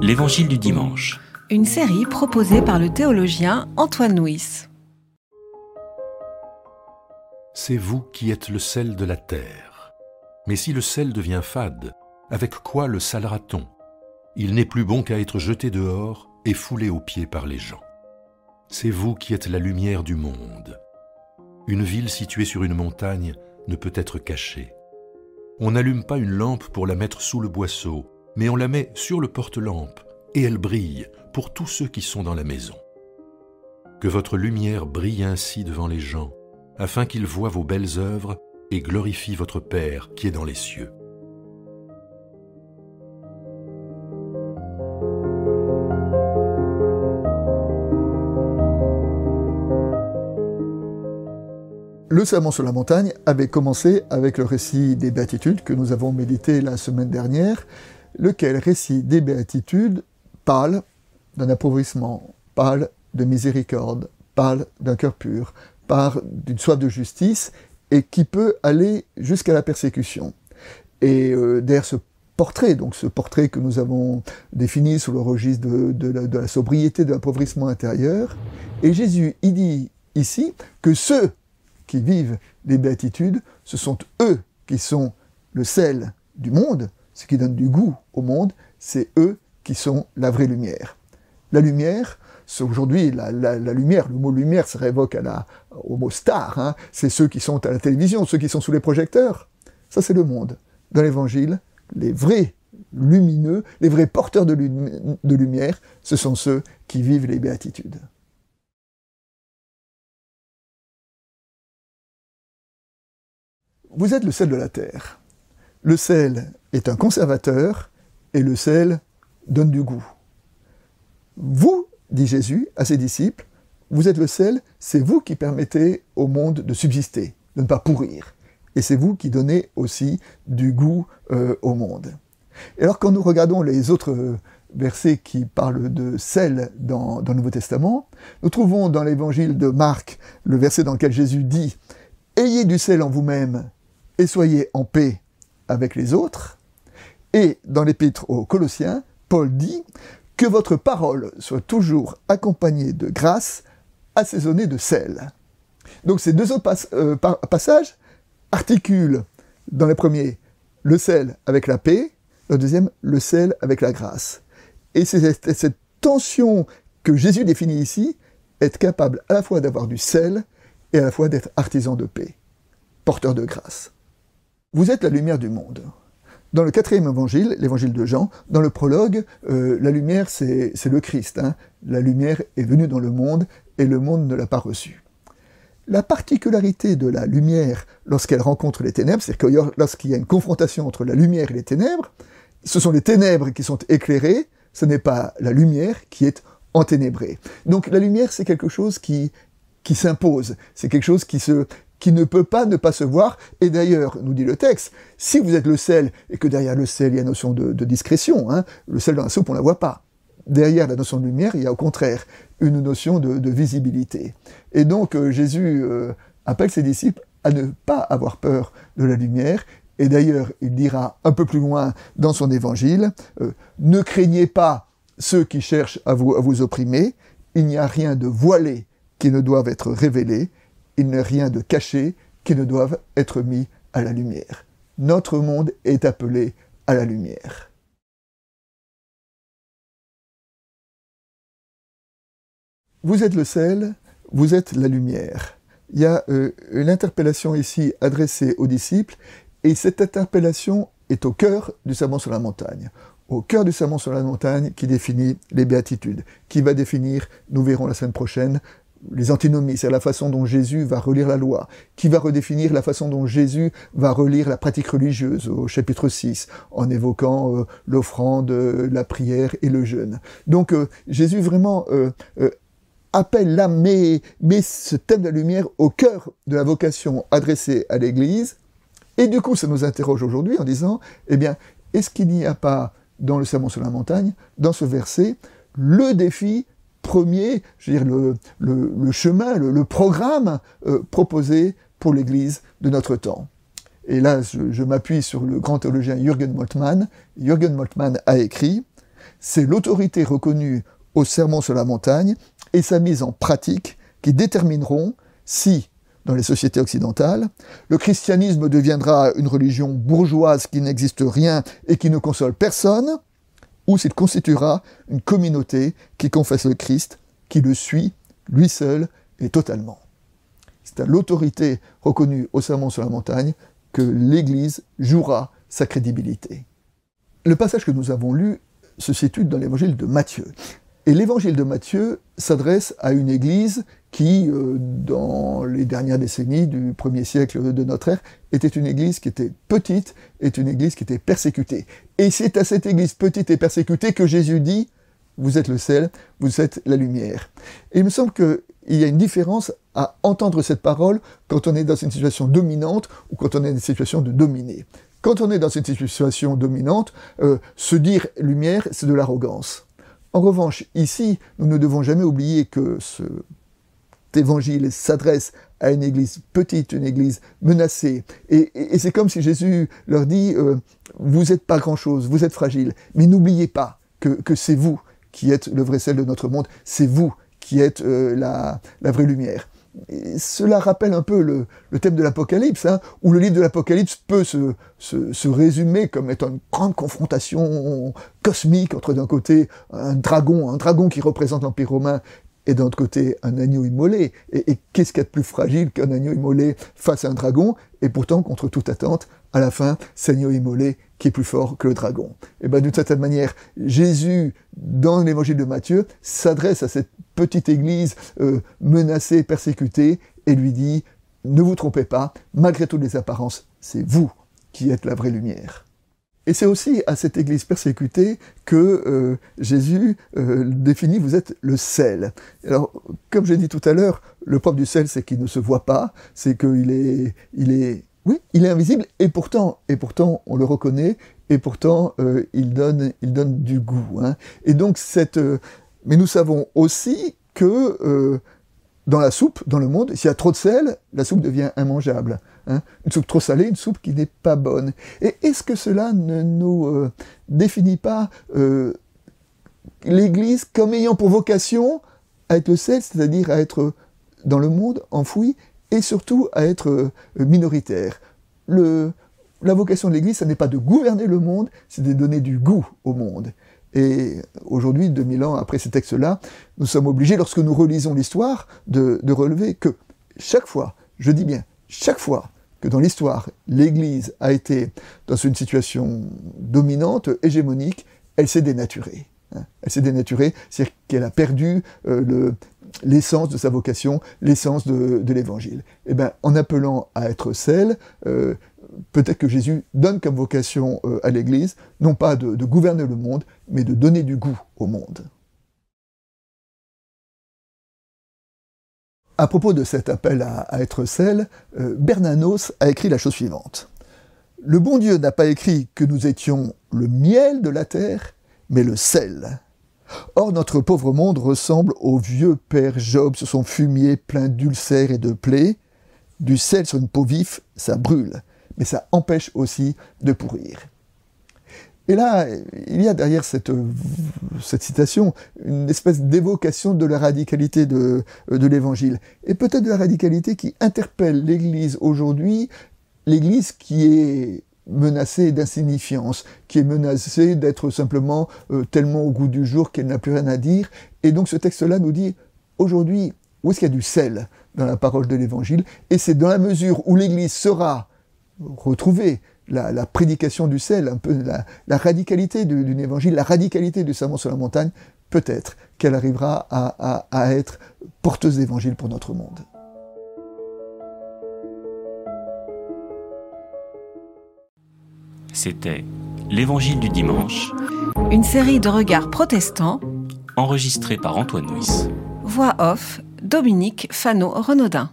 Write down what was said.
L'Évangile du dimanche. Une série proposée par le théologien Antoine Nuis. C'est vous qui êtes le sel de la terre. Mais si le sel devient fade, avec quoi le salera-t-on? Il n'est plus bon qu'à être jeté dehors et foulé aux pieds par les gens. C'est vous qui êtes la lumière du monde. Une ville située sur une montagne ne peut être cachée. On n'allume pas une lampe pour la mettre sous le boisseau, mais on la met sur le porte-lampe, et elle brille pour tous ceux qui sont dans la maison. Que votre lumière brille ainsi devant les gens, afin qu'ils voient vos belles œuvres et glorifient votre Père qui est dans les cieux. Le sermon sur la montagne avait commencé avec le récit des béatitudes que nous avons médité la semaine dernière, lequel récit des béatitudes parle d'un appauvrissement, parle de miséricorde, parle d'un cœur pur, parle d'une soif de justice et qui peut aller jusqu'à la persécution. Et euh, derrière ce portrait, donc ce portrait que nous avons défini sous le registre de, la, sobriété, de l'appauvrissement intérieur, et Jésus, il dit ici que ceux qui vivent les béatitudes, ce sont eux qui sont le sel du monde, ce qui donne du goût au monde, c'est eux qui sont la vraie lumière. La lumière, c'est aujourd'hui la, lumière, le mot lumière se révoque au mot star, hein. c'est ceux qui sont à la télévision, ceux qui sont sous les projecteurs. Ça, c'est le monde. Dans l'évangile, les vrais lumineux, les vrais porteurs de lumière, ce sont ceux qui vivent les béatitudes. Vous êtes le sel de la terre. Le sel est un conservateur et le sel donne du goût. Vous, dit Jésus à ses disciples, vous êtes le sel, c'est vous qui permettez au monde de subsister, de ne pas pourrir. Et c'est vous qui donnez aussi du goût euh, au monde. Et alors quand nous regardons les autres euh, versets qui parlent de sel dans, dans le Nouveau Testament, nous trouvons dans l'évangile de Marc le verset dans lequel Jésus dit Ayez du sel en vous-même et soyez en paix avec les autres. Et dans l'épître aux Colossiens, Paul dit que votre parole soit toujours accompagnée de grâce, assaisonnée de sel. Donc ces deux autres euh, passages articulent dans le premier le sel avec la paix, le deuxième le sel avec la grâce. Et c'est cette tension que Jésus définit ici, être capable à la fois d'avoir du sel et à la fois d'être artisan de paix, porteur de grâce. Vous êtes la lumière du monde. Dans le quatrième évangile, l'évangile de Jean, dans le prologue, euh, la lumière, c'est le Christ. Hein. La lumière est venue dans le monde et le monde ne l'a pas reçue. La particularité de la lumière lorsqu'elle rencontre les ténèbres, c'est que lorsqu'il y a une confrontation entre la lumière et les ténèbres, ce sont les ténèbres qui sont éclairées, ce n'est pas la lumière qui est enténébrée. Donc la lumière, c'est quelque chose qui, qui s'impose, c'est quelque chose qui se, qui ne peut pas ne pas se voir. Et d'ailleurs, nous dit le texte, si vous êtes le sel, et que derrière le sel, il y a notion de, discrétion, hein, le sel dans la soupe, on ne la voit pas. Derrière la notion de lumière, il y a au contraire une notion de, visibilité. Et donc, euh, Jésus euh, appelle ses disciples à ne pas avoir peur de la lumière. Et d'ailleurs, il dira un peu plus loin dans son évangile, euh, ne craignez pas ceux qui cherchent à vous, à vous opprimer, il n'y a rien de voilé qui ne doive être révélé, il n'est rien de caché qui ne doive être mis à la lumière. Notre monde est appelé à la lumière. Vous êtes le sel, vous êtes la lumière. Il y a euh, une interpellation ici adressée aux disciples, et cette interpellation est au cœur du sermon sur la montagne. Au cœur du sermon sur la montagne qui définit les béatitudes, qui va définir, nous verrons la semaine prochaine, les antinomies, c'est la façon dont Jésus va relire la loi, qui va redéfinir la façon dont Jésus va relire la pratique religieuse au chapitre 6, en évoquant euh, l'offrande, euh, la prière et le jeûne. Donc euh, Jésus vraiment appelle là, mais ce thème de la lumière au cœur de la vocation adressée à l'Église. Et du coup, ça nous interroge aujourd'hui en disant, eh bien, est-ce qu'il n'y a pas dans le Sermon sur la montagne, dans ce verset, le défi premier, je veux dire, le, chemin, le, programme euh, proposé pour l'Église de notre temps. Et là, je, m'appuie sur le grand théologien Jürgen Moltmann. Jürgen Moltmann a écrit c'est l'autorité reconnue au sermon sur la montagne et sa mise en pratique qui détermineront si, dans les sociétés occidentales, le christianisme deviendra une religion bourgeoise qui n'existe rien et qui ne console personne, ou s'il constituera une communauté qui confesse le Christ, qui le suit, lui seul et totalement. C'est à l'autorité reconnue au sermon sur la montagne que l'Église jouera sa crédibilité. Le passage que nous avons lu se situe dans l'évangile de Matthieu. Et l'évangile de Matthieu s'adresse à une église qui, euh, dans les dernières décennies du premier siècle de notre ère, était une église qui était petite, est une église qui était persécutée. Et c'est à cette église petite et persécutée que Jésus dit, vous êtes le sel, vous êtes la lumière. Et il me semble qu'il y a une différence à entendre cette parole quand on est dans une situation dominante ou quand on est dans une situation de dominer. Quand on est dans une situation dominante, euh, se dire lumière, c'est de l'arrogance. En revanche, ici, nous ne devons jamais oublier que ce évangile s'adresse à une église petite, une église menacée. Et, c'est comme si Jésus leur dit, euh, vous n'êtes pas grand-chose, vous êtes fragile, mais n'oubliez pas que, c'est vous qui êtes le vrai sel de notre monde, c'est vous qui êtes euh, la, vraie lumière. Cela rappelle un peu le, thème de l'Apocalypse, hein, où le livre de l'Apocalypse peut se, résumer comme étant une grande confrontation cosmique entre d'un côté un dragon, un dragon qui représente l'Empire romain, et d'un autre côté un agneau immolé. Et, qu'est-ce qu'il y a de plus fragile qu'un agneau immolé face à un dragon Et pourtant, contre toute attente, à la fin, c'est l'agneau immolé qui est plus fort que le dragon. Et bien d'une certaine manière, Jésus, dans l'évangile de Matthieu, s'adresse à cette petite église euh, menacée, persécutée, et lui dit, ne vous trompez pas, malgré toutes les apparences, c'est vous qui êtes la vraie lumière. Et c'est aussi à cette église persécutée que euh, Jésus euh, définit vous êtes le sel. Alors, comme j'ai dit tout à l'heure, le propre du sel, c'est qu'il ne se voit pas, c'est qu'il est, il est, oui, il est invisible, et pourtant, et pourtant, on le reconnaît, et pourtant, il donne, il donne du goût. Hein. Et donc cette, mais nous savons aussi que dans la soupe, dans le monde, s'il y a trop de sel, la soupe devient immangeable. Hein. une soupe trop salée, une soupe qui n'est pas bonne. Et est-ce que cela ne nous euh, définit pas euh, l'Église comme ayant pour vocation à être le sel, c'est-à-dire à être dans le monde enfoui, et surtout à être euh, minoritaire? La vocation de l'Église, ce n'est pas de gouverner le monde, c'est de donner du goût au monde. Et aujourd'hui, 2000 ans après ces textes-là, nous sommes obligés, lorsque nous relisons l'histoire, de, relever que chaque fois, je dis bien, chaque fois que dans l'histoire, l'Église a été dans une situation dominante, hégémonique, elle s'est dénaturée. Hein. Elle s'est dénaturée, c'est-à-dire qu'elle a perdu euh, l'essence de sa vocation, l'essence de, l'Évangile. Eh bien, en appelant à être celle, euh, peut-être que Jésus donne comme vocation euh, à l'Église, non pas de gouverner le monde, mais de donner du goût au monde. À propos de cet appel à, être sel, euh, Bernanos a écrit la chose suivante. Le bon Dieu n'a pas écrit que nous étions le miel de la terre, mais le sel. Or notre pauvre monde ressemble au vieux père Job sur son fumier plein d'ulcères et de plaies. Du sel sur une peau vif, ça brûle, mais ça empêche aussi de pourrir. Et là, il y a derrière cette, citation une espèce d'évocation de la radicalité de, de l'Évangile. Et peut-être de la radicalité qui interpelle l'Église aujourd'hui, l'Église qui est menacée d'insignifiance, qui est menacée d'être simplement euh, tellement au goût du jour qu'elle n'a plus rien à dire. Et donc ce texte-là nous dit, aujourd'hui, où est-ce qu'il y a du sel dans la parole de l'Évangile? Et c'est dans la mesure où l'Église sera retrouvée la, prédication du sel, un peu la, radicalité d'une évangile, la radicalité du sermon sur la montagne, peut-être qu'elle arrivera à, à être porteuse d'évangile pour notre monde. C'était l'Évangile du dimanche. Une série de regards protestants. Enregistrée par Antoine Nuis. Voix off, Dominique Fano-Renaudin.